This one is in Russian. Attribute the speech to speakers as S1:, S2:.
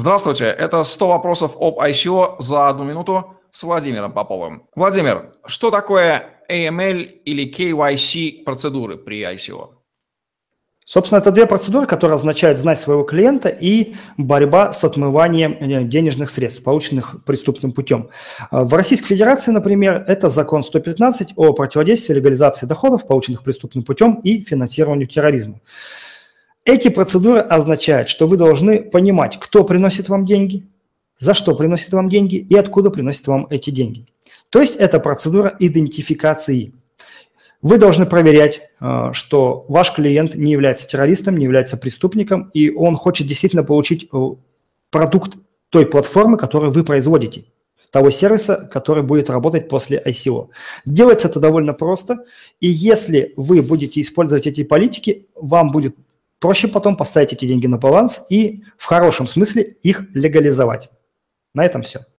S1: Здравствуйте, это 100 вопросов об ICO за одну минуту с Владимиром Поповым. Владимир, что такое AML или KYC процедуры при ICO?
S2: Собственно, это две процедуры, которые означают знать своего клиента и борьба с отмыванием э, денежных средств, полученных преступным путем. Э, в Российской Федерации, например, это закон 115 о противодействии легализации доходов, полученных преступным путем и финансированию терроризма. Эти процедуры означают, что вы должны понимать, кто приносит вам деньги, за что приносит вам деньги и откуда приносит вам эти деньги. То есть это процедура идентификации. Вы должны проверять, э, что ваш клиент не является террористом, не является преступником, и он хочет действительно получить э, продукт той платформы, которую вы производите, того сервиса, который будет работать после ICO. Делается это довольно просто, и если вы будете использовать эти политики, вам будет проще потом поставить эти деньги на баланс и в хорошем смысле их легализовать. На этом все.